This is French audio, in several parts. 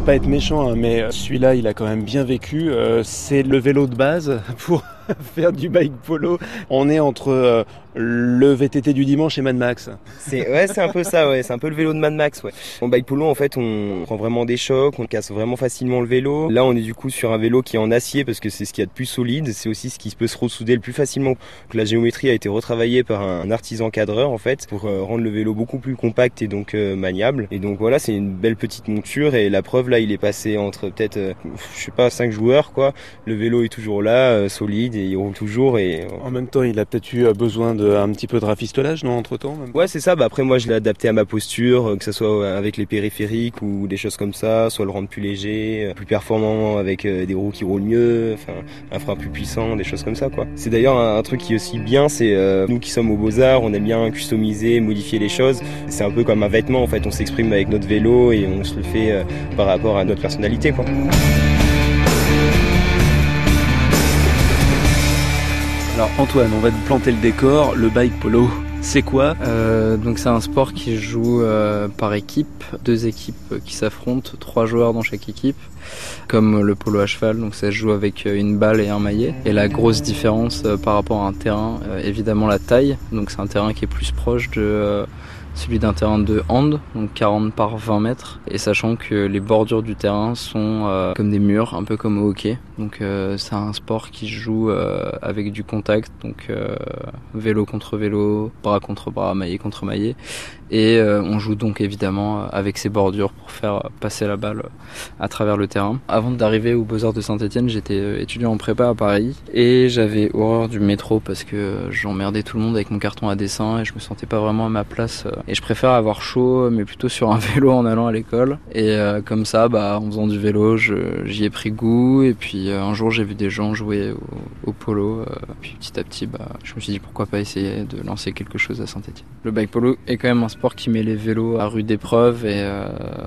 pas être méchant, hein, mais celui-là, il a quand même bien vécu. c'est le vélo de base pour faire du bike polo. On est entre euh, le VTT du dimanche et Mad Max. C'est ouais, c'est un peu ça, ouais, c'est un peu le vélo de Mad Max, ouais. En bike polo, en fait, on prend vraiment des chocs, on casse vraiment facilement le vélo. Là, on est du coup sur un vélo qui est en acier parce que c'est ce qu'il y a de plus solide, c'est aussi ce qui peut se ressouder le plus facilement. la géométrie a été retravaillée par un artisan cadreur en fait pour euh, rendre le vélo beaucoup plus compact et donc euh, maniable. Et donc voilà, c'est une belle petite monture et la preuve là, il est passé entre peut-être je sais pas 5 joueurs quoi. Le vélo est toujours là, solide et il roule toujours. Et... Euh, en même temps, il a peut-être eu euh, besoin d'un petit peu de rafistolage, non, entre-temps Ouais, c'est ça. Bah, après, moi, je l'ai adapté à ma posture, euh, que ce soit avec les périphériques ou des choses comme ça, soit le rendre plus léger, plus performant avec des roues qui roulent mieux, enfin, un frein plus puissant, des choses comme ça, quoi. C'est d'ailleurs un, truc qui est aussi bien, c'est nous qui sommes au Beaux-Arts, on aime bien customiser, modifier les choses. C'est un peu comme un vêtement, en fait. On s'exprime avec notre vélo et on se le fait par rapport à notre personnalité, quoi. Alors Antoine, on va te planter le décor. Le bike polo, c'est quoi? Euh, Donc c'est un sport qui joue euh, par équipe, deux équipes qui s'affrontent, trois joueurs dans chaque équipe, comme le polo à cheval. Donc ça se joue avec une balle et un maillet. Et la grosse différence euh, par rapport à un terrain, évidemment la taille. Donc c'est un terrain qui est plus proche de celui d'un terrain de hand, donc 40 par 20 mètres, et sachant que les bordures du terrain sont euh, comme des murs, un peu comme au hockey. Donc euh, c'est un sport qui joue euh, avec du contact, donc vélo contre vélo, bras contre bras, maillet contre maillet, et on joue donc évidemment avec ces bordures pour faire passer la balle à travers le terrain. Avant d'arriver au Beaux-Arts de Saint-Etienne, j'étais étudiant en prépa à Paris, et j'avais horreur du métro parce que j'emmerdais tout le monde avec mon carton à dessin et je me sentais pas vraiment à ma place et je préfère avoir chaud, mais plutôt sur un vélo en allant à l'école. Et euh, comme ça, bah, en faisant du vélo, j'y ai pris goût. Et puis euh, un jour, j'ai vu des gens jouer au, polo. Euh, puis petit à petit, bah, je me suis dit pourquoi pas essayer de lancer quelque chose à Saint-Etienne. Le bike polo est quand même un sport qui met les vélos à rude épreuve. Et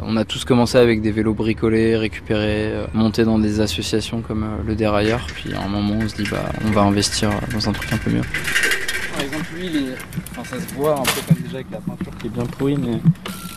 on a tous commencé avec des vélos bricolés, récupérés, montés dans des associations comme le dérailleur. Puis à un moment, on se dit bah, on va investir dans un truc un peu mieux. Il est... enfin, ça se voit un peu comme déjà avec la peinture qui est bien pourrie, mais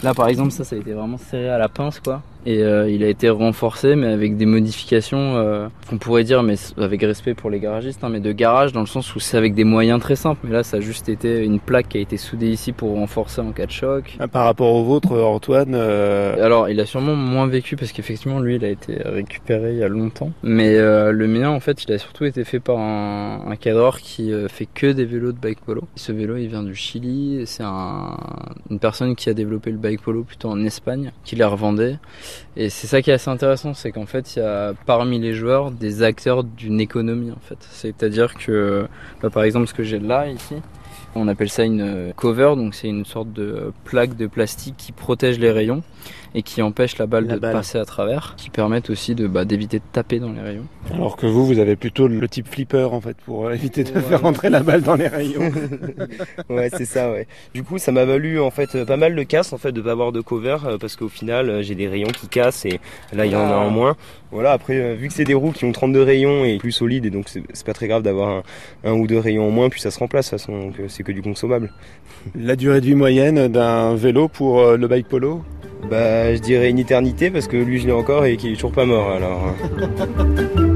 là, par exemple, ça, ça a été vraiment serré à la pince, quoi. Et euh, il a été renforcé, mais avec des modifications euh, qu'on pourrait dire, mais avec respect pour les garagistes, hein, mais de garage dans le sens où c'est avec des moyens très simples. Mais là, ça a juste été une plaque qui a été soudée ici pour renforcer en cas de choc. Ah, par rapport au vôtre, Antoine euh, Alors, il a sûrement moins vécu parce qu'effectivement, lui, il a été récupéré il y a longtemps. Mais le mien, en fait, il a surtout été fait par un, un cadreur qui fait que des vélos de bike polo. Ce vélo, il vient du Chili. C'est un, une personne qui a développé le bike polo plutôt en Espagne, qui les revendait. Et c'est ça qui est assez intéressant, c'est qu'en fait, il y a parmi les joueurs des acteurs d'une économie, en fait. C'est-à-dire que, bah, par exemple, ce que j'ai là, ici, on appelle ça une cover, donc c'est une sorte de plaque de plastique qui protège les rayons et qui empêche la balle de passer à travers, qui permettent aussi de bah, d'éviter de taper dans les rayons. Alors que vous, vous avez plutôt le type flipper en fait pour euh, éviter de faire rentrer la balle dans les rayons. ouais, c'est ça. Ouais. Du coup, ça m'a valu en fait pas mal de casse en fait de pas avoir de cover euh, parce qu'au final, euh, j'ai des rayons qui cassent et là il y en a en ah. moins. Voilà. Après, vu que c'est des roues qui ont 32 rayons et plus solides et donc c'est pas très grave d'avoir un, ou deux rayons en moins puis ça se remplace. De toute façon, c'est que du consommable. La durée de vie moyenne d'un vélo pour le bike polo bah, je dirais une éternité parce que lui, je l'ai encore et qu'il est toujours pas mort alors.